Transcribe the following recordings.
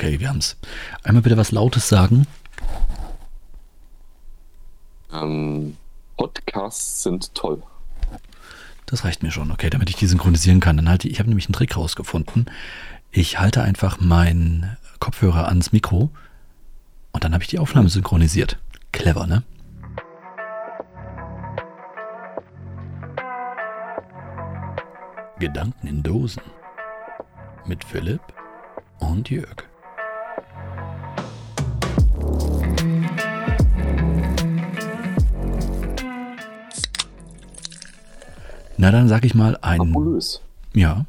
Okay, wir haben's. Einmal bitte was Lautes sagen. Ähm, Podcasts sind toll. Das reicht mir schon, okay, damit ich die synchronisieren kann. Dann halte ich, ich habe nämlich einen Trick rausgefunden. Ich halte einfach meinen Kopfhörer ans Mikro und dann habe ich die Aufnahme synchronisiert. Clever, ne? Gedanken in Dosen mit Philipp und Jörg. Na, dann sag ich mal einen. Fabulös. Ja,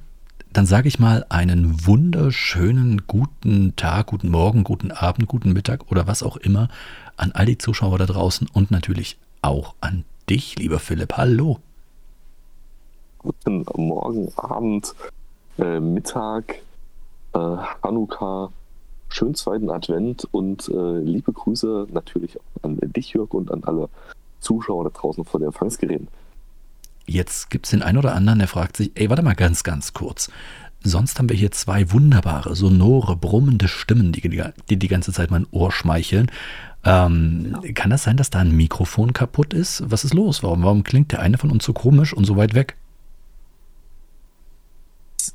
dann sage ich mal einen wunderschönen guten Tag, guten Morgen, guten Abend, guten Mittag oder was auch immer an all die Zuschauer da draußen und natürlich auch an dich, lieber Philipp. Hallo. Guten Morgen, Abend, äh, Mittag, äh, Hanukkah, schönen zweiten Advent und äh, liebe Grüße natürlich auch an dich, Jörg, und an alle Zuschauer da draußen vor den Empfangsgeräten. Jetzt gibt es den einen oder anderen, der fragt sich, ey, warte mal ganz, ganz kurz. Sonst haben wir hier zwei wunderbare, sonore, brummende Stimmen, die die, die ganze Zeit mein Ohr schmeicheln. Ähm, ja. Kann das sein, dass da ein Mikrofon kaputt ist? Was ist los? Warum, warum klingt der eine von uns so komisch und so weit weg?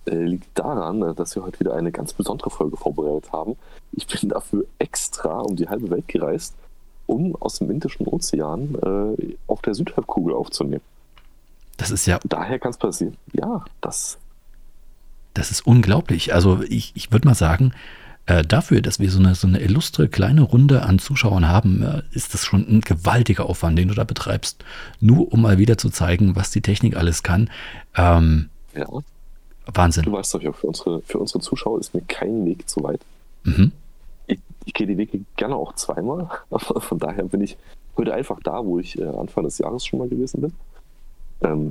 Äh, liegt daran, äh, dass wir heute wieder eine ganz besondere Folge vorbereitet haben. Ich bin dafür extra um die halbe Welt gereist, um aus dem Indischen Ozean äh, auf der Südhalbkugel aufzunehmen. Das ist ja. Daher kann es passieren. Ja, das. Das ist unglaublich. Also ich, ich würde mal sagen, äh, dafür, dass wir so eine, so eine illustre kleine Runde an Zuschauern haben, äh, ist das schon ein gewaltiger Aufwand, den du da betreibst. Nur um mal wieder zu zeigen, was die Technik alles kann. Ähm, ja. Wahnsinn. Du weißt doch ja, für unsere, für unsere Zuschauer ist mir kein Weg zu weit. Mhm. Ich, ich gehe die Wege gerne auch zweimal. Aber von daher bin ich heute einfach da, wo ich äh, Anfang des Jahres schon mal gewesen bin. Ähm,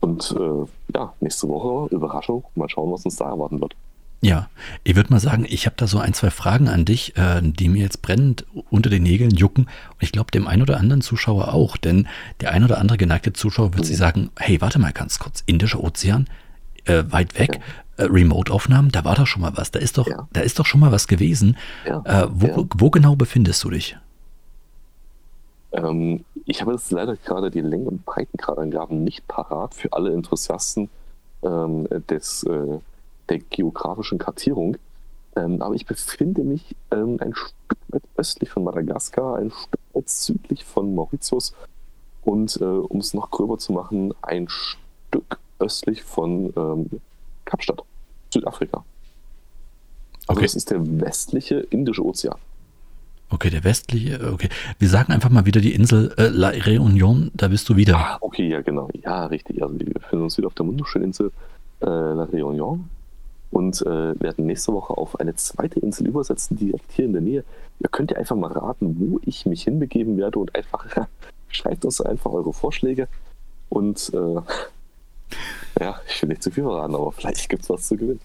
und äh, ja, nächste Woche Überraschung. Mal schauen, was uns da erwarten wird. Ja, ich würde mal sagen, ich habe da so ein, zwei Fragen an dich, äh, die mir jetzt brennend unter den Nägeln jucken. Und ich glaube, dem einen oder anderen Zuschauer auch. Denn der ein oder andere geneigte Zuschauer wird mhm. sich sagen, hey, warte mal ganz kurz, Indischer Ozean, äh, weit weg, ja. äh, Remote-Aufnahmen, da war doch schon mal was. Da ist doch, ja. da ist doch schon mal was gewesen. Ja. Äh, wo, wo genau befindest du dich? Ähm, ich habe jetzt leider gerade die Längen- und Breitengradangaben nicht parat für alle Enthusiasten ähm, des, äh, der geografischen Kartierung. Ähm, aber ich befinde mich ähm, ein Stück weit östlich von Madagaskar, ein Stück weit südlich von Mauritius und, äh, um es noch gröber zu machen, ein Stück östlich von ähm, Kapstadt, Südafrika. Also okay. das ist der westliche Indische Ozean. Okay, der westliche, okay. Wir sagen einfach mal wieder die Insel äh, La Réunion, da bist du wieder. Ah, okay, ja, genau. Ja, richtig. Also wir befinden uns wieder auf der wunderschönen Insel äh, La Réunion und äh, werden nächste Woche auf eine zweite Insel übersetzen, direkt hier in der Nähe. Ihr könnt ja einfach mal raten, wo ich mich hinbegeben werde und einfach schreibt uns einfach eure Vorschläge und äh, ja, ich will nicht zu viel verraten, aber vielleicht gibt es was zu gewinnen.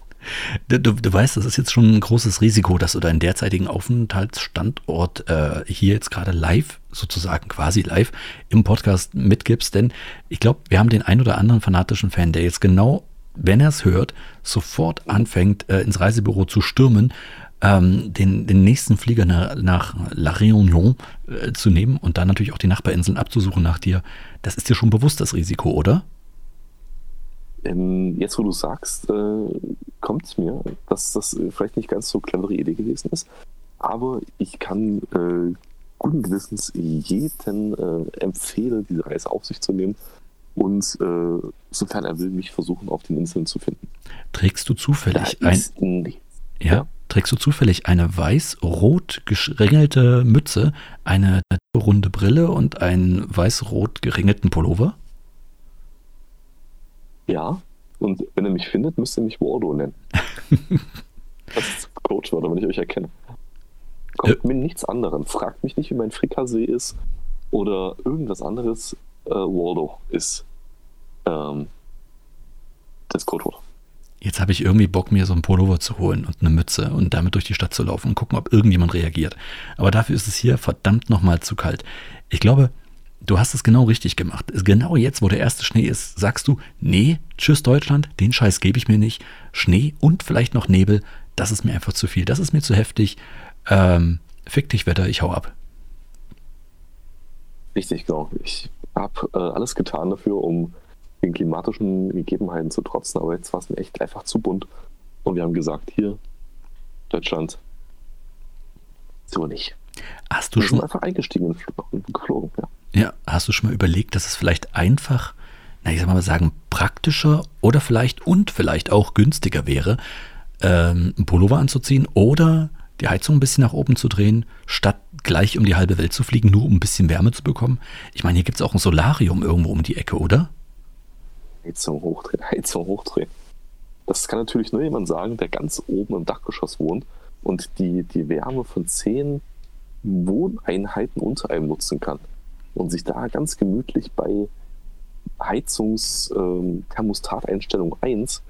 Du, du, weißt, das ist jetzt schon ein großes Risiko, dass du deinen derzeitigen Aufenthaltsstandort äh, hier jetzt gerade live, sozusagen quasi live im Podcast mitgibst. Denn ich glaube, wir haben den ein oder anderen fanatischen Fan, der jetzt genau, wenn er es hört, sofort anfängt, äh, ins Reisebüro zu stürmen, ähm, den, den nächsten Flieger nach, nach La Réunion äh, zu nehmen und dann natürlich auch die Nachbarinseln abzusuchen nach dir. Das ist dir schon bewusst, das Risiko, oder? Ähm, jetzt, wo du sagst, äh, kommt es mir, dass das vielleicht nicht ganz so clevere Idee gewesen ist. Aber ich kann äh, guten Gewissens jeden äh, empfehlen, diese Reise auf sich zu nehmen und äh, sofern er will, mich versuchen, auf den Inseln zu finden. Trägst du zufällig ein. Ja, ja, trägst du zufällig eine weiß-rot geringelte Mütze, eine runde Brille und einen weiß-rot geringelten Pullover? Ja, und wenn er mich findet, müsst ihr mich Wardo nennen. das ist Coachwort, wenn ich euch erkenne. Kommt ja. mir nichts anderes. Fragt mich nicht, wie mein Frikassee ist oder irgendwas anderes. Äh, Waldo ist ähm, das Codewort. Jetzt habe ich irgendwie Bock, mir so ein Pullover zu holen und eine Mütze und damit durch die Stadt zu laufen und gucken, ob irgendjemand reagiert. Aber dafür ist es hier verdammt nochmal zu kalt. Ich glaube, Du hast es genau richtig gemacht. Genau jetzt, wo der erste Schnee ist, sagst du, nee, tschüss Deutschland, den Scheiß gebe ich mir nicht. Schnee und vielleicht noch Nebel, das ist mir einfach zu viel, das ist mir zu heftig. Ähm, fick dich, Wetter, ich hau ab. Richtig, genau. Ich habe äh, alles getan dafür, um den klimatischen Gegebenheiten zu trotzen, aber jetzt war es mir echt einfach zu bunt. Und wir haben gesagt, hier, Deutschland, so nicht. Hast du schon einfach eingestiegen und geflogen, ja. Ja, hast du schon mal überlegt, dass es vielleicht einfach, na, ich sag mal sagen, praktischer oder vielleicht und vielleicht auch günstiger wäre, ähm, einen Pullover anzuziehen oder die Heizung ein bisschen nach oben zu drehen, statt gleich um die halbe Welt zu fliegen, nur um ein bisschen Wärme zu bekommen? Ich meine, hier gibt es auch ein Solarium irgendwo um die Ecke, oder? Heizung hochdrehen, Heizung hochdrehen. Das kann natürlich nur jemand sagen, der ganz oben im Dachgeschoss wohnt und die, die Wärme von zehn Wohneinheiten unter einem nutzen kann und sich da ganz gemütlich bei Heizungs-Thermostateinstellung 1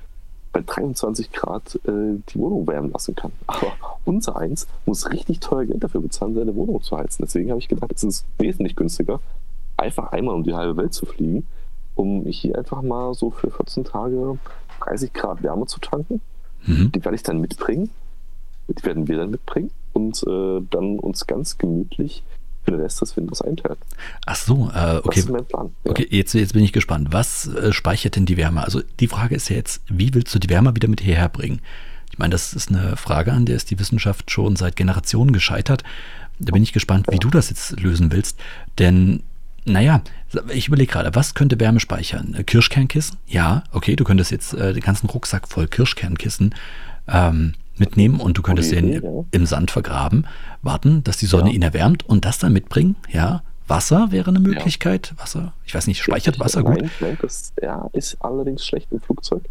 bei 23 Grad äh, die Wohnung wärmen lassen kann. Aber unser eins muss richtig teuer Geld dafür bezahlen, seine Wohnung zu heizen. Deswegen habe ich gedacht, es ist wesentlich günstiger, einfach einmal um die halbe Welt zu fliegen, um hier einfach mal so für 14 Tage 30 Grad Wärme zu tanken. Mhm. Die werde ich dann mitbringen. Die werden wir dann mitbringen und äh, dann uns ganz gemütlich für den Rest des Winters einteilen. Ach so, äh, Das okay. ist mein Plan. Ja. Okay, jetzt, jetzt bin ich gespannt. Was äh, speichert denn die Wärme? Also die Frage ist ja jetzt, wie willst du die Wärme wieder mit hierher bringen? Ich meine, das ist eine Frage, an der ist die Wissenschaft schon seit Generationen gescheitert. Da bin ich gespannt, wie du das jetzt lösen willst. Denn, naja, ich überlege gerade, was könnte Wärme speichern? Äh, Kirschkernkissen? Ja, okay, du könntest jetzt äh, den ganzen Rucksack voll Kirschkernkissen ähm, mitnehmen und du könntest den ja. im Sand vergraben, warten, dass die Sonne Ja. ihn erwärmt und das dann mitbringen. Ja, Wasser wäre eine Möglichkeit. Wasser, ich weiß nicht, speichert Wasser gut? Nein, das ja, ist allerdings schlecht im Flugzeug.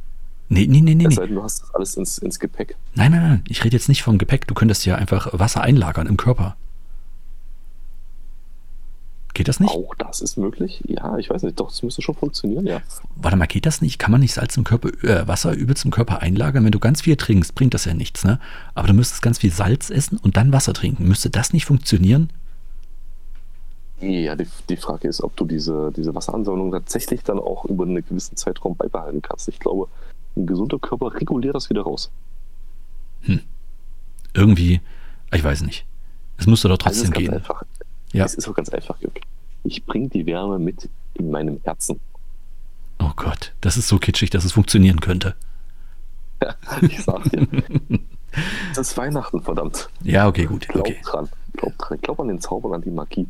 Nee, nee, nee, nee. Denn, du hast das alles ins, ins Gepäck. Nein, nein, nein. Ich rede jetzt nicht vom Gepäck. Du könntest ja einfach Wasser einlagern im Körper. Geht das nicht? Auch das ist möglich. Ja, ich weiß nicht. Doch, das müsste schon funktionieren, ja. Warte mal, geht das nicht? Kann man nicht Salz im Körper, äh, Wasser übelst im Körper einlagern? Wenn du ganz viel trinkst, bringt das ja nichts, ne? Aber du müsstest ganz viel Salz essen und dann Wasser trinken. Müsste das nicht funktionieren? Ja, die, die Frage ist, ob du diese, diese Wasseransammlung tatsächlich dann auch über einen gewissen Zeitraum beibehalten kannst. Ich glaube, ein gesunder Körper reguliert das wieder raus. Irgendwie, ich weiß nicht. Es müsste doch Also trotzdem ganz gehen. einfach. Ja. Es ist auch ganz einfach, Jörg. Ich bringe die Wärme mit in meinem Herzen. Oh Gott, das ist so kitschig, dass es funktionieren könnte. Ich sag dir. Es ist Weihnachten, verdammt. Ja, okay, gut. Glaub Okay, dran. Glaub dran. Glaub an den Zauber und an die Magie.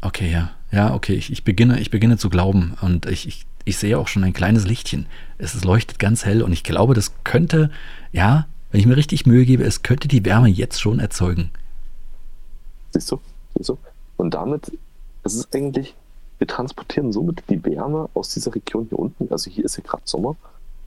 okay, ja. Ja, okay. Ich, ich, beginne, ich beginne zu glauben und ich, ich, ich sehe auch schon ein kleines Lichtchen. Es leuchtet ganz hell und ich glaube, das könnte, ja, wenn ich mir richtig Mühe gebe, es könnte die Wärme jetzt schon erzeugen. Siehst du? Siehst du? Und damit, es ist eigentlich, wir transportieren somit die Wärme aus dieser Region hier unten. Also hier ist ja gerade Sommer,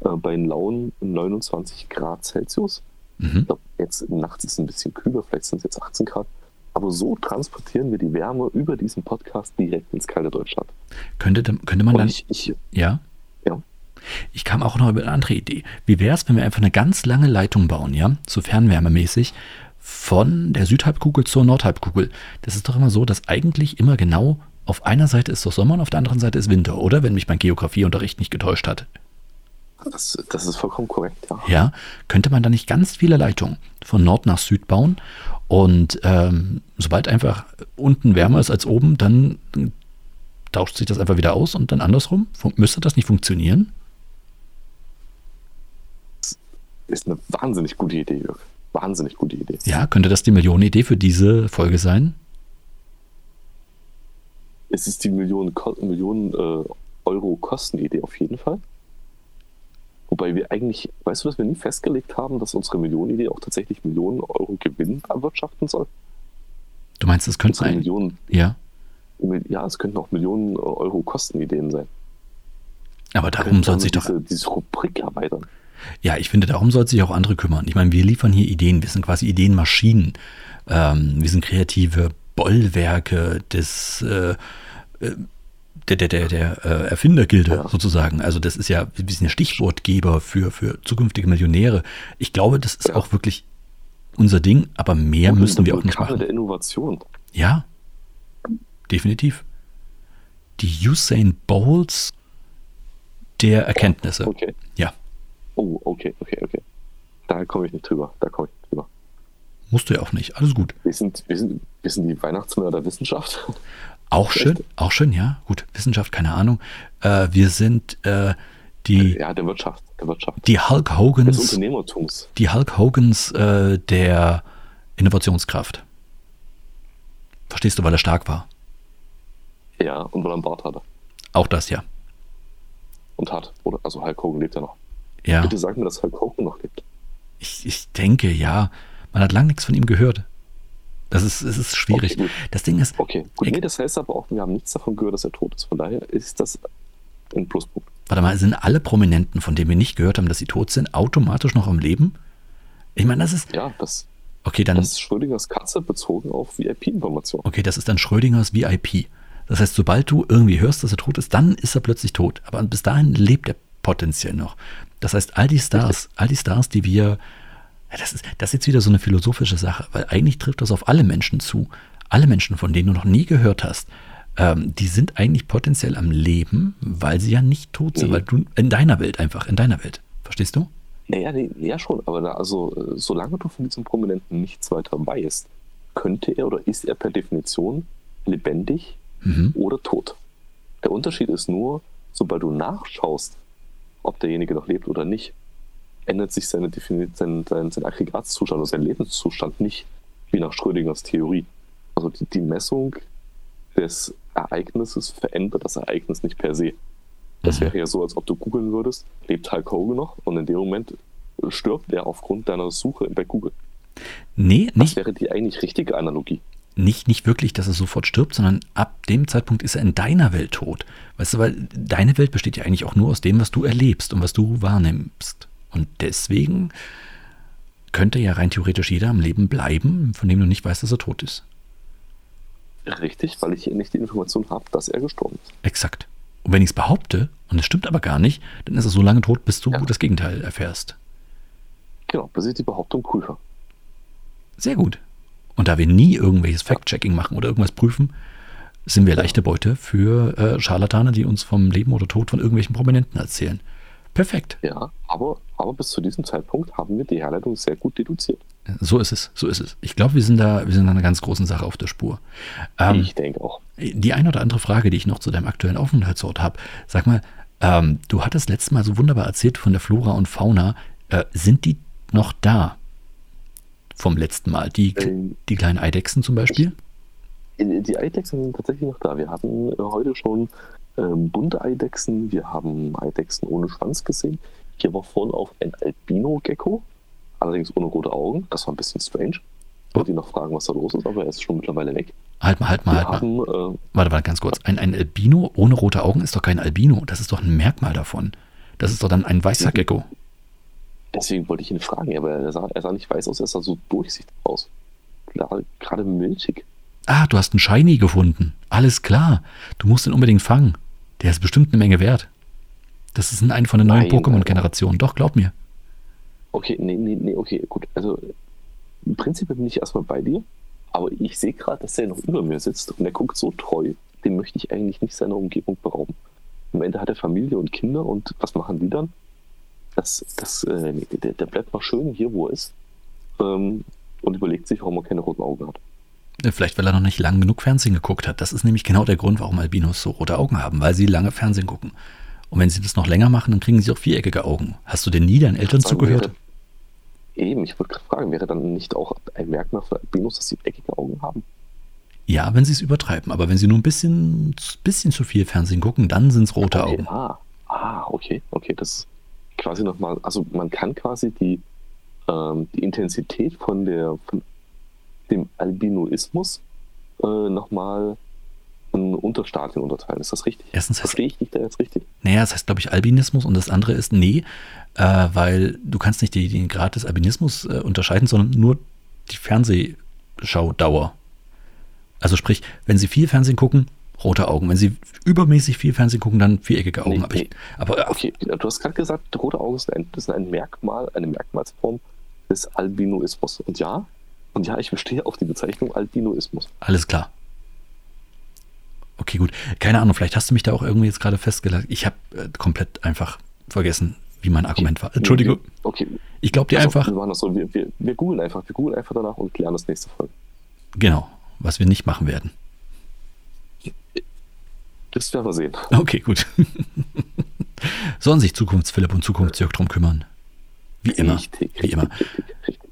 äh, bei lauen 29 Grad Celsius. Mhm. Ich glaube, jetzt nachts ist es ein bisschen kühler, vielleicht sind es jetzt 18 Grad. Aber so transportieren wir die Wärme über diesen Podcast direkt ins kalte Deutschland. Könnte, könnte man Und dann, ich, ich, ja? ja, Ich kam auch noch über eine andere Idee. Wie wäre es, wenn wir einfach eine ganz lange Leitung bauen, ja, so fernwärmemäßig, von der Südhalbkugel zur Nordhalbkugel? Das ist doch immer so, dass eigentlich immer genau auf einer Seite ist doch Sommer und auf der anderen Seite ist Winter, oder? Wenn mich mein Geografieunterricht nicht getäuscht hat. das, das ist vollkommen korrekt, ja. Ja, könnte man da nicht ganz viele Leitungen von Nord nach Süd bauen und ähm, sobald einfach unten wärmer ist als oben, dann tauscht sich das einfach wieder aus und dann andersrum? Fun müsste das nicht funktionieren? Ist eine wahnsinnig gute Idee, Jörg. Wahnsinnig gute Idee. Ja, könnte das die Millionenidee für diese Folge sein? Es ist die Millionen, Millionen äh, Euro Kostenidee auf jeden Fall. Wobei wir eigentlich, weißt du, dass wir nie festgelegt haben, dass unsere Millionenidee auch tatsächlich Millionen Euro Gewinn erwirtschaften soll? Du meinst, es könnte ein. Millionen, Ja, ja, es könnten auch Millionen äh, Euro Kostenideen sein. aber darum soll sich doch. diese, diese Rubrik erweitern. Ja, ich finde, darum soll sich auch andere kümmern. Ich meine, wir liefern hier Ideen. Wir sind quasi Ideenmaschinen. Ähm, wir sind kreative Bollwerke des. Äh, äh, der, der, der, der äh, Erfindergilde Ja. sozusagen. Also das ist ja, wir sind ja Stichwortgeber für, für zukünftige Millionäre. Ich glaube, das ist Ja. auch wirklich unser Ding, aber mehr Und müssen wir auch nicht machen. der Innovation. Ja, definitiv. Die Usain Bowls der Erkenntnisse. Okay. Ja. Oh, okay, okay, okay. da komme ich nicht drüber. Da komme ich nicht drüber. Musst du ja auch nicht. Alles gut. Wir sind, wir sind, wir sind die Weihnachtsmänner der Wissenschaft. Auch schön, auch schön, ja. Gut, Wissenschaft, keine Ahnung. Äh, wir sind äh, die. Ja, der Wirtschaft. Der Wirtschaft. Die Hulk Hogans. Des Unternehmertums. Die Hulk Hogans äh, der Innovationskraft. Verstehst du, weil er stark war? Ja, und weil er einen Bart hatte. Auch das, ja. Und hat, oder? Also Hulk Hogan lebt ja noch. Ja. Bitte sag mir, dass Hulk Hogan noch lebt. Ich, ich denke, ja. Man hat lange nichts von ihm gehört. Das ist, es ist schwierig. Okay, das Ding ist. Okay, gut. Nee, das heißt aber auch, wir haben nichts davon gehört, dass er tot ist. Von daher ist das ein Pluspunkt. Warte mal, sind alle Prominenten, von denen wir nicht gehört haben, dass sie tot sind, automatisch noch am Leben? Ich meine, das ist. Ja, das, Okay, dann. das ist Schrödingers Katze bezogen auf VIP-Informationen. Okay, das ist dann Schrödingers VIP. Das heißt, sobald du irgendwie hörst, dass er tot ist, dann ist er plötzlich tot. Aber bis dahin lebt er potenziell noch. Das heißt, all die Stars, all die Stars, die wir. Das ist, das ist jetzt wieder so eine philosophische Sache, weil eigentlich trifft das auf alle Menschen zu. Alle Menschen, von denen du noch nie gehört hast, ähm, die sind eigentlich potenziell am Leben, weil sie ja nicht tot sind, Nee. weil du in deiner Welt einfach, in deiner Welt. Verstehst du? Naja, nee, ja schon, aber da, also, äh, solange du von diesem Prominenten nichts weiter weißt, könnte er oder ist er per Definition lebendig Mhm. oder tot. Der Unterschied ist nur, sobald du nachschaust, ob derjenige noch lebt oder nicht, ändert sich seine Defini sein, sein, sein Aggregatzustand oder sein Lebenszustand nicht, wie nach Schrödingers Theorie. Also die, die Messung des Ereignisses verändert das Ereignis nicht per se. Das Mhm. wäre ja so, als ob du googeln würdest, lebt Hulk Hogan noch? Und in dem Moment stirbt er aufgrund deiner Suche bei Google. Nee, Das nicht, wäre die eigentlich richtige Analogie. Nicht, nicht wirklich, dass er sofort stirbt, sondern ab dem Zeitpunkt ist er in deiner Welt tot. Weißt du, weil deine Welt besteht ja eigentlich auch nur aus dem, was du erlebst und was du wahrnimmst. Und deswegen könnte ja rein theoretisch jeder am Leben bleiben, von dem du nicht weißt, dass er tot ist. Richtig, weil ich hier nicht die Information habe, dass er gestorben ist. Exakt. Und wenn ich es behaupte, und es stimmt aber gar nicht, dann ist er so lange tot, bis du Ja. das Gegenteil erfährst. Genau, bis ich die Behauptung prüfe. Sehr gut. Und da wir nie irgendwelches Fact-Checking machen oder irgendwas prüfen, sind wir leichte Beute für äh, Scharlatane, die uns vom Leben oder Tod von irgendwelchen Prominenten erzählen. Perfekt. Ja, aber, aber bis zu diesem Zeitpunkt haben wir die Herleitung sehr gut deduziert. So ist es, so ist es. Ich glaube, wir sind da, wir sind einer ganz großen Sache auf der Spur. Ähm, ich denke auch. die eine oder andere Frage, die ich noch zu deinem aktuellen Aufenthaltsort habe. Sag mal, ähm, du hattest letztes Mal so wunderbar erzählt von der Flora und Fauna. Äh, sind die noch da? Vom letzten Mal. Die, Ähm, die kleinen Eidechsen zum Beispiel? Die Eidechsen sind tatsächlich noch da. Wir hatten äh, heute schon ähm, bunte Eidechsen, wir haben Eidechsen ohne Schwanz gesehen. Hier war vorne auch ein Albino-Gecko, allerdings ohne rote Augen. Das war ein bisschen strange. Ich wollte ihn noch fragen, was da los ist, aber er ist schon mittlerweile weg. Halt mal, halt mal, Wir halt mal. haben, äh, Warte, warte, ganz kurz. Ein, ein Albino ohne rote Augen ist doch kein Albino. Das ist doch ein Merkmal davon. Das ist doch dann ein weißer Mhm. Gecko. Deswegen wollte ich ihn fragen, aber er sah, er sah nicht weiß aus, er sah so durchsichtig aus. Klar, Gerade milchig. Ah, du hast einen Shiny gefunden. Alles klar. Du musst ihn unbedingt fangen. Der ist bestimmt eine Menge wert. Das ist eine von den neuen Pokémon-Generationen. Doch, glaub mir. Okay, nee, nee, nee, okay, gut. Also im Prinzip bin ich erstmal bei dir, aber ich sehe gerade, dass er noch über mir sitzt und er guckt so treu, den möchte ich eigentlich nicht seiner Umgebung berauben. Am Ende hat er Familie und Kinder und was machen die dann? Das, das, äh, der, der bleibt noch schön hier, wo er ist ähm, und überlegt sich, warum er keine roten Augen hat. Äh, Vielleicht, weil er noch nicht lang genug Fernsehen geguckt hat. Das ist nämlich genau der Grund, warum Albinos so rote Augen haben, weil sie lange Fernsehen gucken. Und wenn sie das noch länger machen, dann kriegen sie auch viereckige Augen. Hast du denn nie deinen Eltern Sagen zugehört? wäre- Eben, ich wollte gerade fragen, wäre dann nicht auch ein Merkmal für Albinos, dass sie eckige Augen haben? Ja, wenn sie es übertreiben. Aber wenn sie nur ein bisschen, bisschen zu viel Fernsehen gucken, dann sind es rote Okay, Augen. Ah, ah, okay, okay, das quasi nochmal, also man kann quasi die, ähm, die Intensität von der von dem Albinoismus äh, nochmal in Unterstadien unterteilen. Ist das richtig? Erstens heißt, Verstehe ich dich da jetzt richtig? naja, das heißt, glaube ich, Albinismus und das andere ist nee, äh, weil du kannst nicht die, den Grad des Albinismus äh, unterscheiden, sondern nur die Fernsehschaudauer. Also sprich, wenn sie viel Fernsehen gucken, rote Augen. Wenn sie übermäßig viel Fernsehen gucken, dann viereckige Augen. Nee, aber, ich, aber Okay, du hast gerade gesagt, rote Augen sind ein, sind ein Merkmal, eine Merkmalsform des Albinoismus. Und ja, und ja, ich bestehe auf die Bezeichnung Albinoismus. Alles klar. Okay, gut. Keine Ahnung, vielleicht hast du mich da auch irgendwie jetzt gerade festgelegt. Ich habe äh, komplett einfach vergessen, wie mein Argument war. Entschuldige. Okay. Ich glaube dir Also, einfach, Wir, machen das so. wir, wir, wir googeln einfach. Wir googeln einfach danach und klären das nächste Folge. genau, was wir nicht machen werden. Das werden wir sehen. Okay, gut. Sollen sich Zukunftsphilipp und Zukunftsjörg drum kümmern? Wie immer. Richtig, Wie immer. richtig, richtig.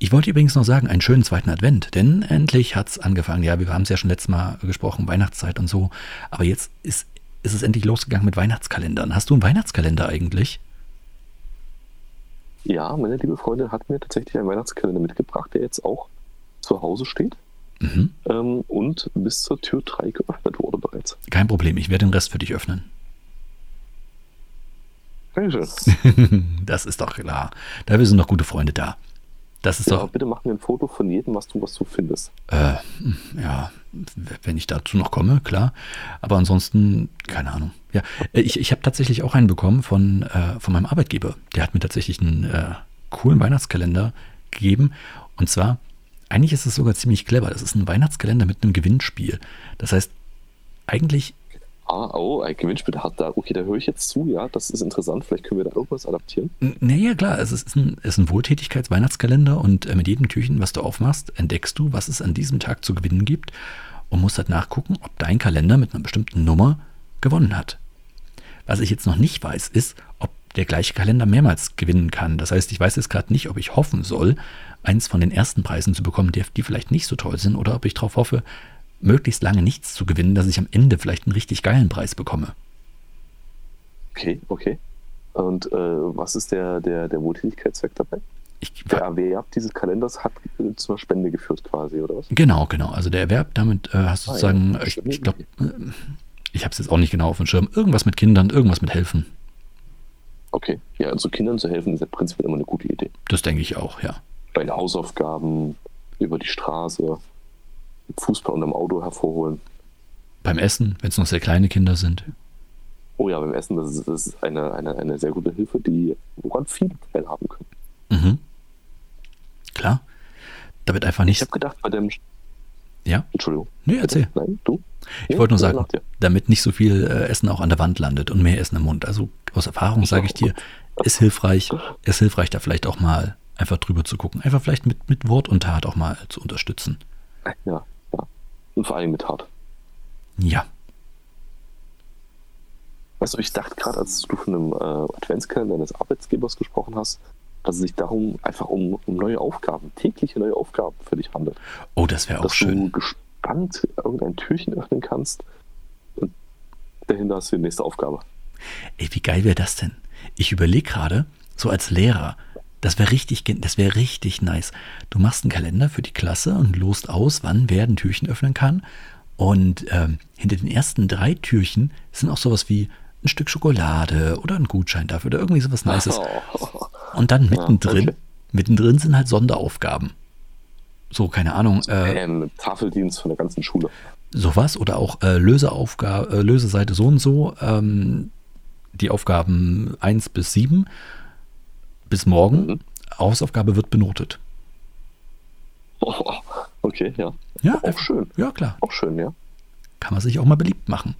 Ich wollte übrigens noch sagen, einen schönen zweiten Advent, denn endlich hat es angefangen. Ja, wir haben es ja schon letztes Mal gesprochen, Weihnachtszeit und so. Aber jetzt ist, ist es endlich losgegangen mit Weihnachtskalendern. Hast du einen Weihnachtskalender eigentlich? Ja, meine liebe Freundin hat mir tatsächlich einen Weihnachtskalender mitgebracht, der jetzt auch zu Hause steht Mhm. ähm, und bis zur Tür 3 geöffnet wurde bereits. Kein Problem, ich werde den Rest für dich öffnen. Dankeschön. Das ist doch klar. Da wir sind doch gute Freunde da. Das ist Ja, doch, bitte mach mir ein Foto von jedem, was du, was du findest. äh, ja, wenn ich dazu noch komme, klar. Aber ansonsten, keine Ahnung. Ja, äh, ich, ich habe tatsächlich auch einen bekommen von, äh, von meinem Arbeitgeber. Der hat mir tatsächlich einen äh, coolen Weihnachtskalender gegeben. Und zwar, eigentlich ist es sogar ziemlich clever. Das ist ein Weihnachtskalender mit einem Gewinnspiel. Das heißt, eigentlich Ah, oh, ein Gewinnspiel hat da. Okay, da höre ich jetzt zu, ja, das ist interessant. Vielleicht können wir da irgendwas adaptieren. Naja, klar, es ist ein, es ist ein Wohltätigkeits-Weihnachtskalender und äh, mit jedem Türchen, was du aufmachst, entdeckst du, was es an diesem Tag zu gewinnen gibt und musst halt nachgucken, ob dein Kalender mit einer bestimmten Nummer gewonnen hat. Was ich jetzt noch nicht weiß, ist, ob der gleiche Kalender mehrmals gewinnen kann. Das heißt, ich weiß jetzt gerade nicht, ob ich hoffen soll, eins von den ersten Preisen zu bekommen, die, die vielleicht nicht so toll sind, oder ob ich darauf hoffe, möglichst lange nichts zu gewinnen, dass ich am Ende vielleicht einen richtig geilen Preis bekomme. Okay, okay. Und äh, was ist der, der, der Wohltätigkeitszweck dabei? Ich, Der Erwerb dieses Kalenders hat äh, zu einer Spende geführt quasi, oder was? Genau, genau. Also der Erwerb, damit äh, hast du Ah, sozusagen, ja. ich, ich glaube, äh, ich habe es jetzt auch nicht genau auf dem Schirm, irgendwas mit Kindern, irgendwas mit helfen. Okay. Ja, also Kindern zu helfen ist ja prinzipiell immer eine gute Idee. Das denke ich auch, ja. Bei den Hausaufgaben, über die Straße, Fußball unterm Auto hervorholen. Beim Essen, wenn es noch sehr kleine Kinder sind. Oh ja, beim Essen, das ist, das ist eine, eine, eine sehr gute Hilfe, die, woran viele teilhaben können. Mhm. Klar. Da wird einfach Ich nicht. habe gedacht, bei dem. Ja? Entschuldigung. Nee, erzähl. Nein, du? Ich wollte nur sagen, damit nicht so viel äh, Essen auch an der Wand landet und mehr Essen im Mund. Also aus Erfahrung sage ich dir, ist hilfreich, ist hilfreich, da vielleicht auch mal einfach drüber zu gucken. Einfach vielleicht mit, mit Wort und Tat auch mal zu unterstützen. Ja, ja. Und vor allem mit Tat. Ja. Weißt du, ich dachte gerade, als du von einem äh, Adventskalender deines Arbeitsgebers gesprochen hast, dass es sich darum einfach um, um neue Aufgaben, tägliche neue Aufgaben für dich handelt. Oh, das wäre auch dass schön. du gespannt irgendein Türchen öffnen kannst und dahinter hast du die nächste Aufgabe. Ey, wie geil wäre das denn? Ich überlege gerade, so als Lehrer, das wäre richtig, das wäre richtig nice. Du machst einen Kalender für die Klasse und lost aus, wann wer ein Türchen öffnen kann. Und ähm, hinter den ersten drei Türchen sind auch sowas wie ein Stück Schokolade oder ein Gutschein dafür oder irgendwie sowas Nices. Und dann mittendrin, okay. mittendrin sind halt Sonderaufgaben. So, keine Ahnung, äh, Ein Tafeldienst von der ganzen Schule. sowas oder auch äh, Löseaufgabe, äh, Löseseite so und so, ähm, die Aufgaben 1 bis 7 bis morgen. Mhm. Hausaufgabe wird benotet. Oh, okay, ja. Ja, Auch schön. Ja, klar. Auch schön, ja. Kann man sich auch mal beliebt machen.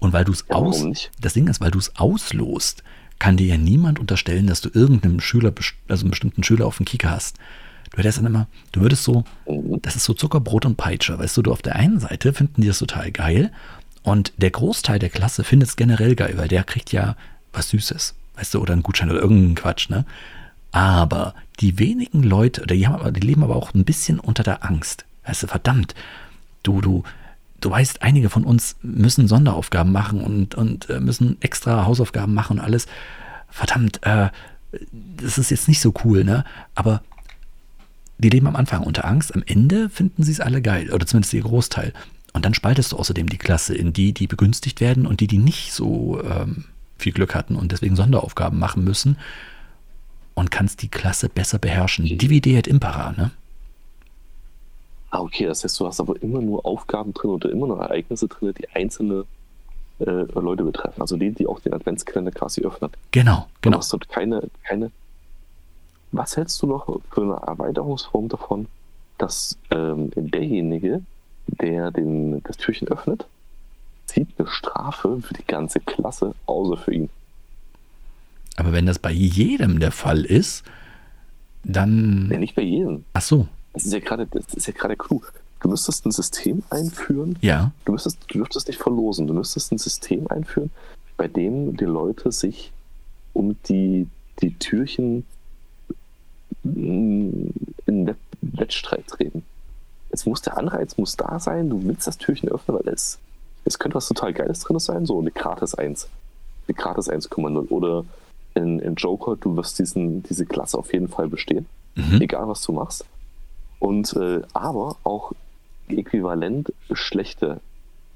Und weil du es Ja, aus, das Ding ist, weil du es auslost, kann dir ja niemand unterstellen, dass du irgendeinem Schüler, also einen bestimmten Schüler auf dem Kicker hast. Du hättest dann immer, du würdest so, Mhm. das ist so Zuckerbrot und Peitsche, weißt du, du auf der einen Seite finden die das total geil und der Großteil der Klasse findet es generell geil, weil der kriegt ja was Süßes, weißt du, oder einen Gutschein oder irgendeinen Quatsch, ne? Aber die wenigen Leute, die, haben, die leben aber auch ein bisschen unter der Angst. Weißt du, verdammt, du, du, du weißt, einige von uns müssen Sonderaufgaben machen und, und äh, müssen extra Hausaufgaben machen und alles. Verdammt, äh, das ist jetzt nicht so cool, ne? Aber die leben am Anfang unter Angst, am Ende finden sie es alle geil, oder zumindest ihr Großteil. Und dann spaltest du außerdem die Klasse in die, die begünstigt werden und die, die nicht so ähm, viel Glück hatten und deswegen Sonderaufgaben machen müssen und kannst die Klasse besser beherrschen. Divide et impera, ne? Ah, okay, das heißt, du hast aber immer nur Aufgaben drin oder immer nur Ereignisse drin, die einzelne äh, Leute betreffen. Also die, die auch den Adventskalender quasi öffnen. Genau, Du genau. hast dort keine, keine. Was hältst du noch für eine Erweiterungsform davon, dass ähm, derjenige, der den, das Türchen öffnet, zieht eine Strafe für die ganze Klasse, außer für ihn? Aber wenn das bei jedem der Fall ist, dann. Nee, nicht bei jedem. Ach so. Das ist ja gerade, das ist ja gerade cool. Du müsstest ein System einführen. Ja. Du müsstest, du dürftest nicht verlosen. Du müsstest ein System einführen, bei dem die Leute sich um die, die Türchen in Wett- Wettstreit treten. Es muss der Anreiz muss da sein, du willst das Türchen öffnen, weil es, es könnte was total Geiles drin sein, so eine Gratis 1. Eine Gratis 1,0. Oder in, in Joker, du wirst diesen, diese Klasse auf jeden Fall bestehen, Mhm. egal was du machst. Und äh, aber auch äquivalent schlechte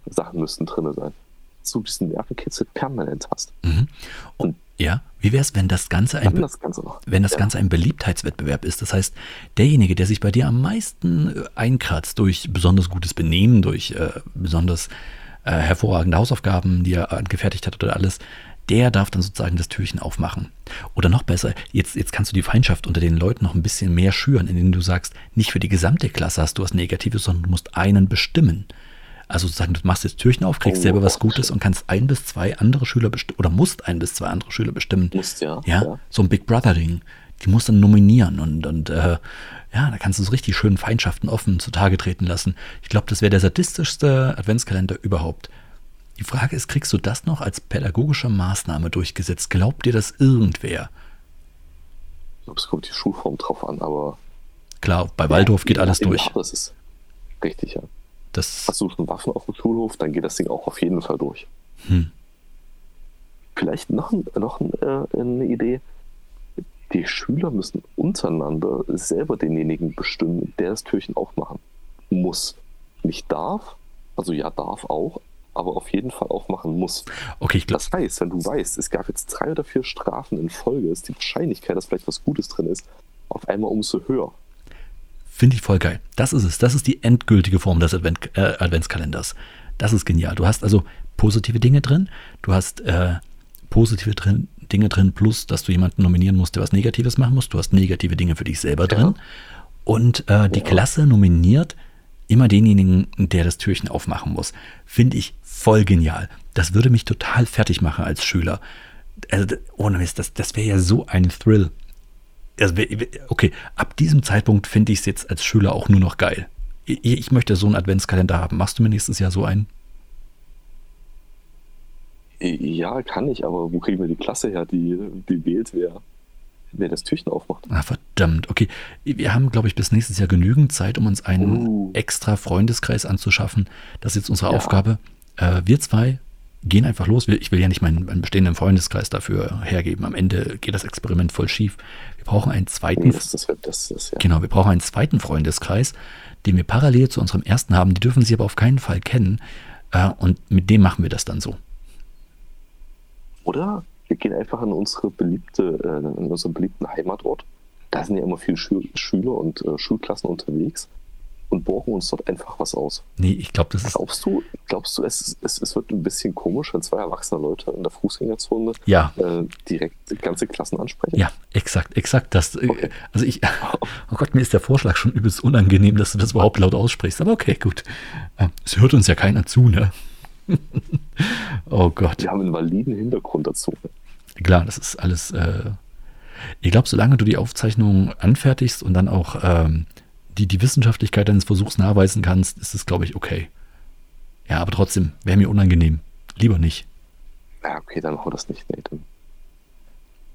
Sachen müssten drin sein. Dass du diesen Nervenkitzel permanent hast. Mhm. Und ja, wie wäre es, wenn das Ganze ein, das Ganze wenn das Ja. Ganze ein Beliebtheitswettbewerb ist? Das heißt, derjenige, der sich bei dir am meisten äh, einkratzt durch besonders gutes Benehmen, durch äh, besonders äh, hervorragende Hausaufgaben, die er angefertigt hat oder alles, der darf dann sozusagen das Türchen aufmachen. Oder noch besser, jetzt, jetzt kannst du die Feindschaft unter den Leuten noch ein bisschen mehr schüren, indem du sagst, nicht für die gesamte Klasse hast du was Negatives, sondern du musst einen bestimmen. Also sozusagen, du machst jetzt Türchen auf, kriegst Oh, selber was Gutes und kannst ein bis zwei andere Schüler bestimmen, oder musst ein bis zwei andere Schüler bestimmen. Musst, ja. Ja, ja. so ein Big Brother-Ding. Die musst du dann nominieren und, und äh, ja, da kannst du so richtig schön Feindschaften offen zutage treten lassen. Ich glaube, das wäre der sadistischste Adventskalender überhaupt. Die Frage ist, kriegst du das noch als pädagogische Maßnahme durchgesetzt? Glaubt dir das irgendwer? Ich glaube, es kommt die Schulform drauf an, aber. Klar, bei Waldorf geht Ja, alles ja, durch. Das ist richtig, ja. Das, Hast du schon Waffen auf dem Schulhof, dann geht das Ding auch auf jeden Fall durch. hm, Vielleicht noch, noch äh, eine Idee. Die Schüler müssen untereinander selber denjenigen bestimmen, der das Türchen aufmachen muss. Nicht darf, also ja, darf auch, aber auf jeden Fall aufmachen muss. okay, ich glaube, Das heißt, wenn du weißt, es gab jetzt drei oder vier Strafen in Folge, ist die Wahrscheinlichkeit, dass vielleicht was Gutes drin ist, auf einmal umso höher. Finde ich voll geil. Das ist es. Das ist die endgültige Form des Advent, äh, Adventskalenders. Das ist genial. Du hast also positive Dinge drin, du hast äh, positive drin, Dinge drin, plus dass du jemanden nominieren musst, der was Negatives machen muss. Du hast negative Dinge für dich selber drin. Und äh, die Ja. Klasse nominiert immer denjenigen, der das Türchen aufmachen muss. Finde ich voll genial. Das würde mich total fertig machen als Schüler. Also, ohne Mist, das, das wäre ja so ein Thrill. Also, okay, ab diesem Zeitpunkt finde ich es jetzt als Schüler auch nur noch geil. Ich, ich möchte so einen Adventskalender haben. Machst du mir nächstes Jahr so einen? Ja, kann ich, aber wo kriegen wir die Klasse her, die, die wählt, wer, wer das Türchen aufmacht? Ah, verdammt. Okay, wir haben, glaube ich, bis nächstes Jahr genügend Zeit, um uns einen Uh. extra Freundeskreis anzuschaffen. Das ist jetzt unsere Ja. Aufgabe. Äh, wir zwei gehen einfach los. Ich will ja nicht meinen, meinen bestehenden Freundeskreis dafür hergeben. Am Ende geht das Experiment voll schief. Wir brauchen einen zweiten das, das, das, ja. Genau, wir brauchen einen zweiten Freundeskreis, den wir parallel zu unserem ersten haben. Die dürfen sie aber auf keinen Fall kennen. Äh, und mit dem machen wir das dann so. Oder wir gehen einfach in unsere beliebte, äh, in unseren beliebten Heimatort. Da sind ja immer viele Schü Schüler und äh, Schulklassen unterwegs und borgen uns dort einfach was aus. Nee, ich glaube, das ist. Glaubst du, glaubst du, es, es, es wird ein bisschen komisch, wenn zwei erwachsene Leute in der Fußgängerzone Ja, äh, direkt ganze Klassen ansprechen? ja, exakt, exakt. Das, äh, Okay. Also ich, oh Gott, mir ist der Vorschlag schon übelst unangenehm, dass du das überhaupt laut aussprichst. Aber okay, gut. Äh, Es hört uns ja keiner zu, ne? oh Gott. Wir haben einen validen Hintergrund dazu. Klar, das ist alles. Äh, ich glaube, solange du die Aufzeichnung anfertigst und dann auch ähm, die, die Wissenschaftlichkeit deines Versuchs nachweisen kannst, ist es, glaube ich, okay. Ja, aber trotzdem, wäre mir unangenehm. Lieber nicht. Ja, okay, dann machen wir das nicht. Dann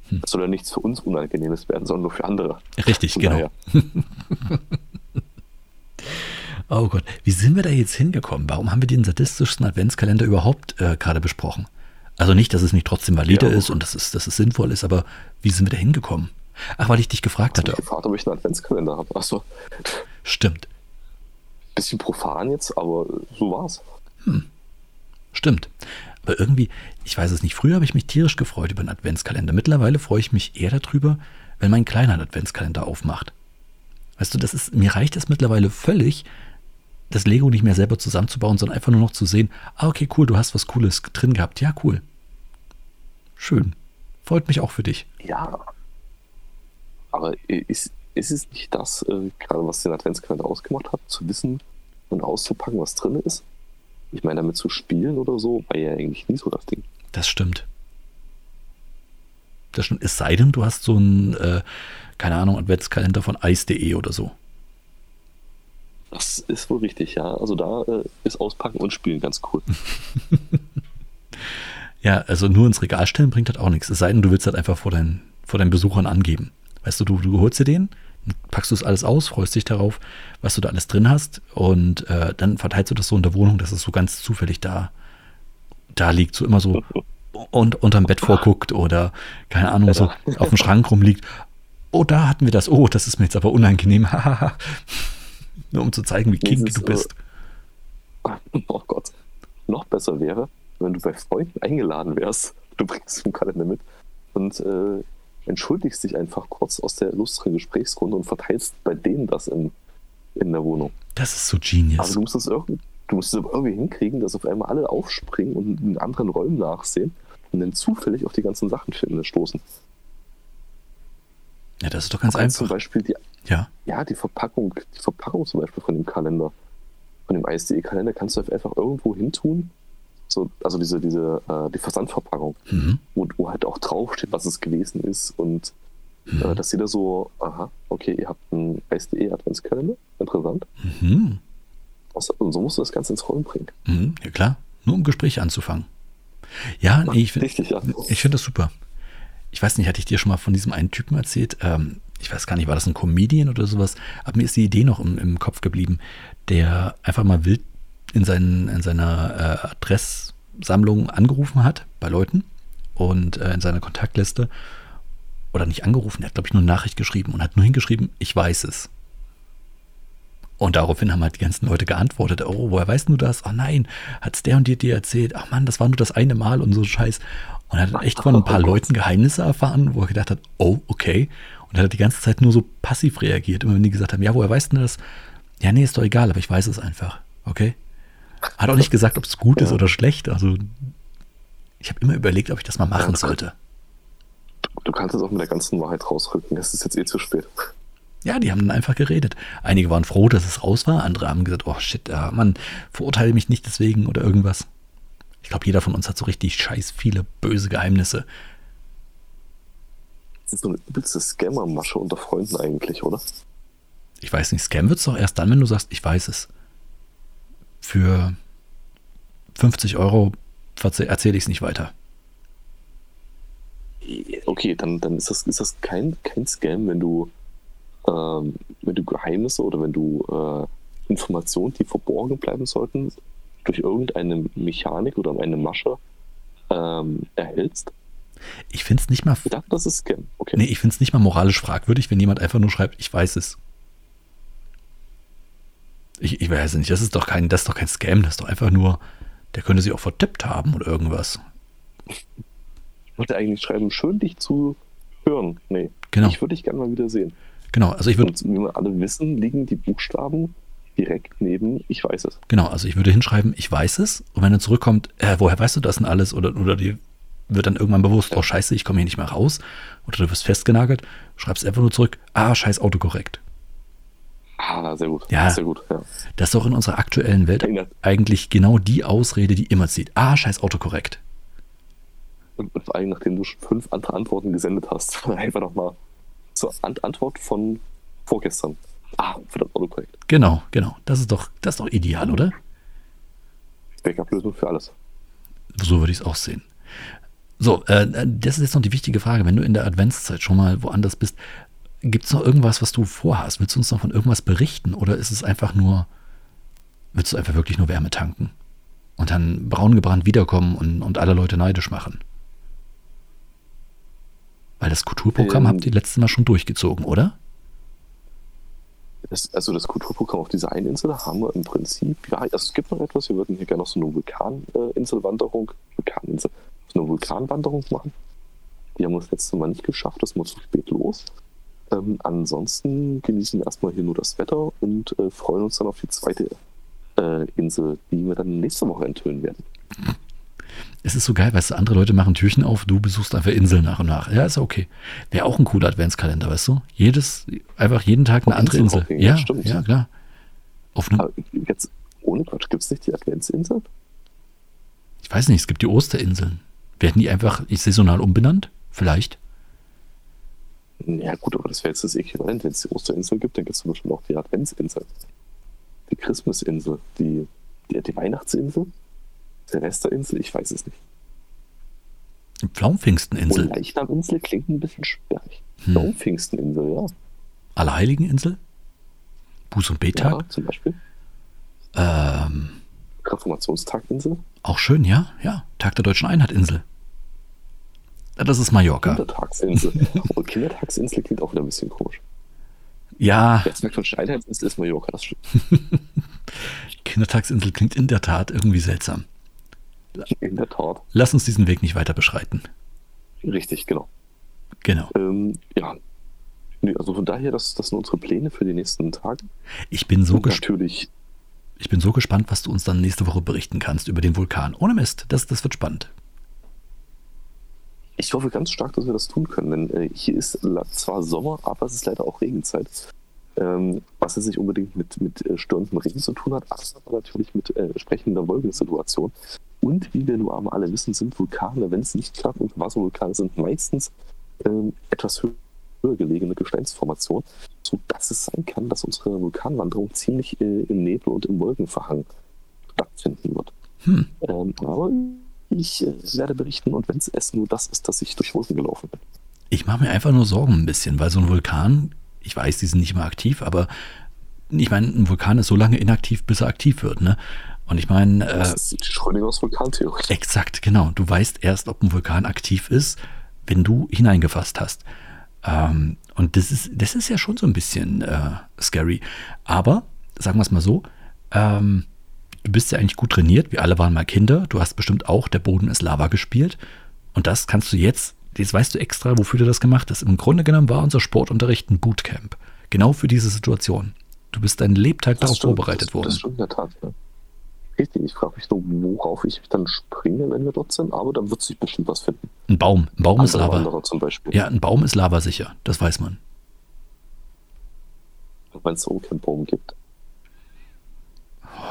Hm. das soll ja nichts für uns Unangenehmes werden, sondern nur für andere. Richtig, Von genau. Oh Gott, wie sind wir da jetzt hingekommen? Warum haben wir den sadistischsten Adventskalender überhaupt äh, gerade besprochen? Also nicht, dass es nicht trotzdem valide Ja. ist und dass es, dass es sinnvoll ist, aber wie sind wir da hingekommen? Ach, weil ich dich gefragt Ich habe hatte. mich gefragt, ob ich einen Adventskalender habe. Achso, Stimmt, bisschen profan jetzt, aber so war's. stimmt. Aber irgendwie, ich weiß es nicht, früher habe ich mich tierisch gefreut über einen Adventskalender. Mittlerweile freue ich mich eher darüber, wenn mein kleiner einen Adventskalender aufmacht. Weißt du, das ist, mir reicht es mittlerweile völlig, das Lego nicht mehr selber zusammenzubauen, sondern einfach nur noch zu sehen, ah, okay, cool, du hast was Cooles drin gehabt. Ja, cool. Schön. Freut mich auch für dich. Ja. Aber ist, ist es nicht das, äh, gerade was den Adventskalender ausgemacht hat, zu wissen und auszupacken, was drin ist? Ich meine, damit zu spielen oder so, war ja eigentlich nie so das Ding. Das stimmt. Das schon, es sei denn, du hast so einen, äh, keine Ahnung, Adventskalender von ice.de oder so. Das ist wohl richtig, ja. Also da äh, ist Auspacken und Spielen ganz cool. ja, also nur ins Regal stellen bringt halt auch nichts. Es sei denn, du willst halt einfach vor, dein, vor deinen Besuchern angeben. Weißt du, du, du holst dir den, packst du es alles aus, freust dich darauf, was du da alles drin hast und äh, dann verteilst du das so in der Wohnung, dass es so ganz zufällig da, da liegt, so immer so und unterm Bett vorguckt oder keine Ahnung, so auf dem Schrank rumliegt. Oh, da hatten wir das. Oh, das ist mir jetzt aber unangenehm. Nur um zu zeigen, wie kinky du bist. Oh Gott. Noch besser wäre, wenn du bei Freunden eingeladen wärst. Du bringst den Kalender mit und äh, entschuldigst dich einfach kurz aus der lustigen Gesprächsrunde und verteilst bei denen das in, in der Wohnung. Das ist so genius. Also du musst es irgendwie, du musst es irgendwie hinkriegen, dass auf einmal alle aufspringen und in anderen Räumen nachsehen und dann zufällig auf die ganzen Sachen finden, stoßen. Ja, das ist doch ganz einfach. Zum Beispiel die, ja. ja, die Verpackung, die Verpackung zum Beispiel von dem Kalender, von dem ISDE-Kalender kannst du einfach irgendwo hin tun. So, also diese, diese, äh, die Versandverpackung, mhm. wo, wo, halt auch draufsteht, was es gewesen ist und mhm. äh, dass jeder so, aha, okay, ihr habt einen ISDE-Adventskalender, interessant. Mhm. Und so musst du das Ganze ins Rollen bringen. Mhm, ja klar, nur um Gespräche anzufangen. Ja, nee, ich finde ja. Ich find das super. Ich weiß nicht, hatte ich dir schon mal von diesem einen Typen erzählt? Ähm, ich weiß gar nicht, war das ein Comedian oder sowas? Aber mir ist die Idee noch im, im Kopf geblieben, der einfach mal wild in, seinen, in seiner äh, Adresssammlung angerufen hat bei Leuten und äh, in seiner Kontaktliste oder nicht angerufen, er hat, glaube ich, nur eine Nachricht geschrieben und hat nur hingeschrieben, ich weiß es. Und daraufhin haben halt die ganzen Leute geantwortet, oh, woher weißt du das? Oh nein, hat es der und dir dir erzählt? Ach Mann, das war nur das eine Mal und so Scheiß. Und er hat echt von ein paar Leuten Geheimnisse erfahren, wo er gedacht hat, oh, okay. Und er hat die ganze Zeit nur so passiv reagiert. Immer wenn die gesagt haben, ja, woher weißt du das? Ja, nee, ist doch egal, aber ich weiß es einfach. Okay? Hat auch nicht gesagt, ob es gut ja. ist oder schlecht. Also ich habe immer überlegt, ob ich das mal machen sollte. Du kannst es auch mit der ganzen Wahrheit rausrücken. Es ist jetzt eh zu spät. Ja, die haben dann einfach geredet. Einige waren froh, dass es raus war. Andere haben gesagt, oh shit, ja, Mann, verurteile mich nicht deswegen oder irgendwas. Ich glaube, jeder von uns hat so richtig scheiß viele böse Geheimnisse. Das ist so eine übelste Scammer-Masche unter Freunden eigentlich, oder? Ich weiß nicht, Scam wird es doch erst dann, wenn du sagst, ich weiß es. Für 50 Euro erzähle ich es nicht weiter. Okay, dann, dann ist das, ist das kein, kein Scam, wenn du ähm, wenn du Geheimnisse oder wenn du äh, Informationen, die verborgen bleiben sollten, durch irgendeine Mechanik oder eine Masche ähm, erhältst. Ich finde es nicht mal. Ich dachte, das ist Scam. Okay. Nee, ich finde es nicht mal moralisch fragwürdig, wenn jemand einfach nur schreibt, ich weiß es. Ich, ich weiß nicht, das ist doch kein, das ist doch kein Scam, das ist doch einfach nur, der könnte sich auch vertippt haben oder irgendwas. Ich wollte eigentlich schreiben, schön dich zu hören. Nee. Genau. Ich würde dich gerne mal wieder sehen. Genau, also ich würde. Wie wir alle wissen, liegen die Buchstaben direkt neben Ich weiß es. Genau, also ich würde hinschreiben, ich weiß es. Und wenn er zurückkommt, äh, woher weißt du das denn alles? Oder, oder die wird dann irgendwann bewusst, ja. oh scheiße, ich komme hier nicht mehr raus. Oder du wirst festgenagelt, schreibst einfach nur zurück, ah, scheiß Autokorrekt. Ah, sehr gut. Ja, sehr gut. Ja. Das ist doch in unserer aktuellen Welt eigentlich genau die Ausrede, die immer zieht. Ah, scheiß Autokorrekt. Und, vor allem, nachdem du schon fünf andere Antworten gesendet hast, einfach nochmal zur Antwort von vorgestern. Ah, für das Autokorrekt. Genau, genau. Das ist doch, das ist doch ideal, oder? Backup-Lösung für alles. So würde ich es auch sehen. So, äh, das ist jetzt noch die wichtige Frage. Wenn du in der Adventszeit schon mal woanders bist, gibt es noch irgendwas, was du vorhast? Willst du uns noch von irgendwas berichten? Oder ist es einfach nur, willst du einfach wirklich nur Wärme tanken? Und dann braun gebrannt wiederkommen und, und alle Leute neidisch machen? Weil das Kulturprogramm ähm, habt ihr letztes Mal schon durchgezogen, oder? Das, also das Kulturprogramm auf dieser einen Insel haben wir im Prinzip, ja, also es gibt noch etwas, wir würden hier gerne noch so eine Vulkaninselwanderung, Vulkaninsel, so eine Vulkanwanderung machen. Die haben wir das letzte Mal nicht geschafft, das muss zu spät los. Ähm, ansonsten genießen wir erstmal hier nur das Wetter und äh, freuen uns dann auf die zweite äh, Insel, die wir dann nächste Woche enthüllen werden. Es ist so geil, weißt du, andere Leute machen Türchen auf, du besuchst einfach Inseln nach und nach. Ja, ist okay. Wäre auch ein cooler Adventskalender, weißt du? Jedes, einfach jeden Tag eine andere Insel. Ja, ja, stimmt. Ja, klar. Auf Aber jetzt, ohne Quatsch, gibt es nicht die Adventsinsel? Ich weiß nicht, es gibt die Osterinseln. Werden die einfach saisonal umbenannt? Vielleicht. Ja gut, aber das wäre jetzt das Äquivalent. Wenn es die Osterinsel gibt, dann gibt es bestimmt auch die Adventsinsel. Die Christmasinsel, die, die, die Weihnachtsinsel, Silvesterinsel, ich weiß es nicht. Pflaumpfingsteninsel. Und Leichnaminsel klingt ein bisschen sperrig. Hm. Pflaumpfingsteninsel, ja. Allerheiligen-Insel? Buß- und Betag? Ja, zum Beispiel. Ähm, Reformationstaginsel. auch schön, ja? Ja. Tag der Deutschen Einheit-Insel. Das ist Mallorca. Kindertagsinsel. Und Kindertagsinsel klingt auch wieder ein bisschen komisch. Ja, Wer sagt von Einheitinsel ist Mallorca, das stimmt. Kindertagsinsel klingt in der Tat irgendwie seltsam. In der Tat. Lass uns diesen Weg nicht weiter beschreiten. Richtig, genau. Genau. Ähm, ja. Nee, also von daher, das, das sind unsere Pläne für die nächsten Tage. Ich bin so gespannt. natürlich, Ich bin so gespannt, was du uns dann nächste Woche berichten kannst über den Vulkan. Ohne Mist, das, das wird spannend. ich hoffe ganz stark, dass wir das tun können, denn äh, hier ist zwar Sommer, aber es ist leider auch Regenzeit. Ähm, was jetzt nicht unbedingt mit, mit äh, stürmendem Regen zu tun hat, aber natürlich mit äh, entsprechender Wolkensituation. Und wie wir nur einmal alle wissen, sind Vulkane, wenn es nicht klappt, Unterwasservulkane sind meistens ähm, etwas höher gelegene Gesteinsformationen, sodass es sein kann, dass unsere Vulkanwanderung ziemlich äh, im Nebel und im Wolkenverhang stattfinden wird. Hm. Ähm, aber ich äh, werde berichten und wenn es nur das ist, dass ich durch Wolken gelaufen bin. Ich mache mir einfach nur Sorgen ein bisschen, weil so ein Vulkan, ich weiß, die sind nicht immer aktiv, aber ich meine, ein Vulkan ist so lange inaktiv, bis er aktiv wird, ne? Und ich meine, äh, Das ist die Schrödingers Vulkantheorie. Exakt, genau. Du weißt erst, ob ein Vulkan aktiv ist, wenn du hineingefasst hast. Ähm, und das ist, das ist ja schon so ein bisschen äh, scary. Aber, sagen wir es mal so, ähm, du bist ja eigentlich gut trainiert. Wir alle waren mal Kinder. Du hast bestimmt auch Der Boden ist Lava gespielt. Und das kannst du jetzt, jetzt weißt du extra, wofür du das gemacht hast. Im Grunde genommen war unser Sportunterricht ein Bootcamp. Genau für diese Situation. Du bist deinen Lebtag darauf stimmt, vorbereitet das, worden. Das stimmt in der Tat. Ja. Richtig, ich frage mich nur, worauf ich dann springe, wenn wir dort sind, aber dann wird sich bestimmt was finden. Ein Baum. Ein Baum ist Lava. Zum Beispiel. Ja, ein Baum ist lavasicher. Das weiß man. Wenn es so keinen Baum gibt.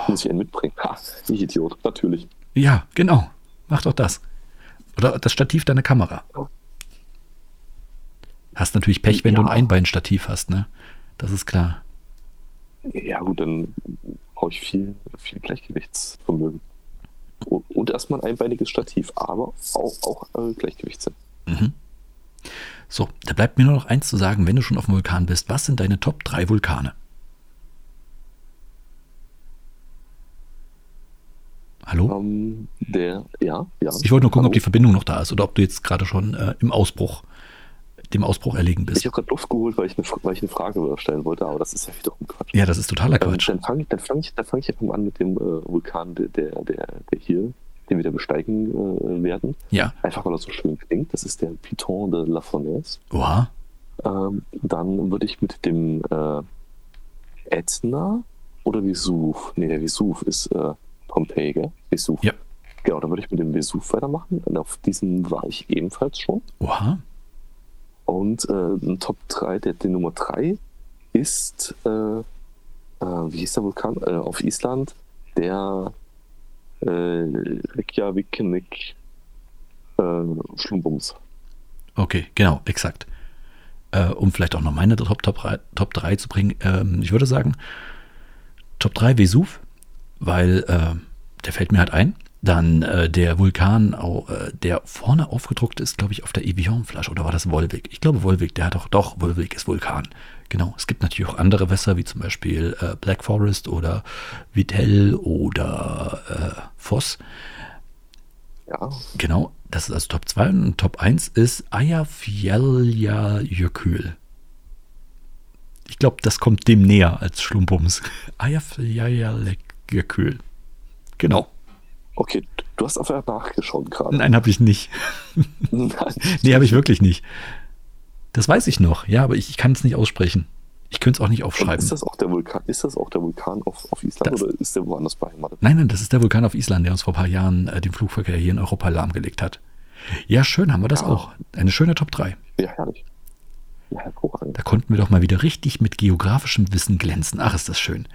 Muss ich einen mitbringen. Ha, ich Idiot, natürlich. Ja, genau. Mach doch das. Oder das Stativ deiner Kamera. Hast natürlich Pech, wenn du ein Ja. Einbeinstativ hast, ne? Das ist klar. Ja gut, dann brauche ich viel, viel Gleichgewichtsvermögen. Und, und erstmal ein einbeiniges Stativ, aber auch, auch äh, Gleichgewichtssinn. Mhm. So, da bleibt mir nur noch eins zu sagen, wenn du schon auf dem Vulkan bist. Was sind deine Top 3 Vulkane? Hallo? Ähm, der, ja, ja. Ich wollte nur gucken, Hallo? ob die Verbindung noch da ist oder ob du jetzt gerade schon äh, im Ausbruch, dem Ausbruch erlegen Ich bist. habe gerade Luft geholt, weil ich, eine, weil ich eine Frage stellen wollte, aber das ist ja wiederum Quatsch. Ja, das ist totaler Ähm, Quatsch. dann fange ich, dann fang ich, dann fang ich einfach mal an mit dem äh, Vulkan, der, der, der, der hier, den wir da besteigen äh, werden. Ja. Einfach weil er so schön klingt. Das ist der Piton de la Fournaise. Oha. Ähm, dann würde ich mit dem äh, Ätna oder Vesuv, nee, der Vesuv ist äh, Pompeji, gell? Vesuv. Ja. Genau, dann würde ich mit dem Vesuv weitermachen. Und auf diesem war ich ebenfalls schon. Oha. Und äh, ein Top 3, der, die Nummer 3 ist, äh, äh, wie hieß der Vulkan? Äh, auf Island, der äh, Reykjaviknik äh, Schlumbums. Okay, genau, exakt. Äh, um vielleicht auch noch meine Top, Top, 3, Top 3 zu bringen. Ähm, ich würde sagen, Top 3 Vesuv, weil der fällt mir halt ein. Dann äh, der Vulkan, au- äh, der vorne aufgedruckt ist, glaube ich, auf der Evian-Flasche. Oder war das Volvic? Ich glaube, Volvic, der hat doch, doch, Volvic ist Vulkan. Genau. Es gibt natürlich auch andere Wässer, wie zum Beispiel äh, Black Forest oder Vitell oder äh, Voss. Ja, Genau, das ist also Top 2 und Top 1 ist Eyjafjallajökull. Ich glaube, das kommt dem näher als Schlumpums. Eyjafjallajökull. Genau. Okay. Du hast einfach nachgeschaut gerade. Nein, habe ich nicht. Nein. Nee, habe ich wirklich nicht. Das weiß ich noch, ja, aber ich, ich kann es nicht aussprechen. Ich könnte es auch nicht Und aufschreiben. ist das auch der Vulkan, ist das auch der Vulkan auf, auf Island Das- oder ist der woanders beheimatet? Nein, nein, das ist der Vulkan auf Island, der uns vor ein paar Jahren äh, den Flugverkehr hier in Europa lahmgelegt hat. Ja, schön, haben wir das Ja. auch. Eine schöne Top 3. Ja, herrlich. Ja, hervorragend. Da konnten wir doch mal wieder richtig mit geografischem Wissen glänzen. Ach, ist das schön.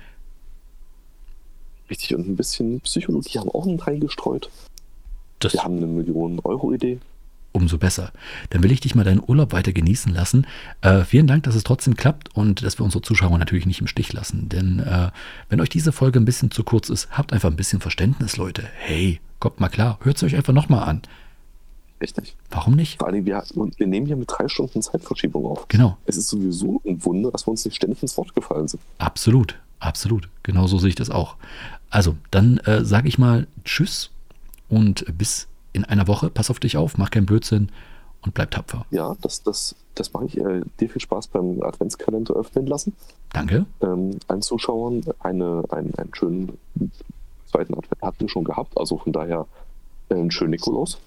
Richtig, und ein bisschen Psychologie haben auch mit reingestreut. Das, Wir haben eine Million-Euro-Idee. umso besser. Dann will ich dich mal deinen Urlaub weiter genießen lassen. Äh, vielen Dank, dass es trotzdem klappt und dass wir unsere Zuschauer natürlich nicht im Stich lassen. Denn äh, wenn euch diese Folge ein bisschen zu kurz ist, habt einfach ein bisschen Verständnis, Leute. Hey, kommt mal klar, hört es euch einfach nochmal an. Richtig. Warum nicht? Vor allem, wir, wir nehmen hier mit drei Stunden Zeitverschiebung auf. Genau. Es ist sowieso ein Wunder, dass wir uns nicht ständig ins Wort gefallen sind. Absolut, absolut. Genau so sehe ich das auch. Also, dann äh, sage ich mal Tschüss und bis in einer Woche. Pass auf dich auf, mach keinen Blödsinn und bleib tapfer. Ja, das, das, das mache ich. Äh, dir viel Spaß beim Adventskalender öffnen lassen. Danke. Ähm, allen Zuschauern eine, einen, einen schönen zweiten Advent hatten wir schon gehabt. Also von daher äh, einen schönen Nikolaus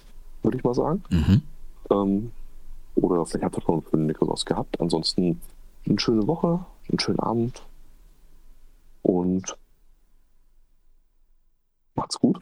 würde ich mal sagen. Mhm. Ähm, oder vielleicht habt ihr schon einen Nikolaus gehabt. Ansonsten eine schöne Woche, einen schönen Abend und macht's gut.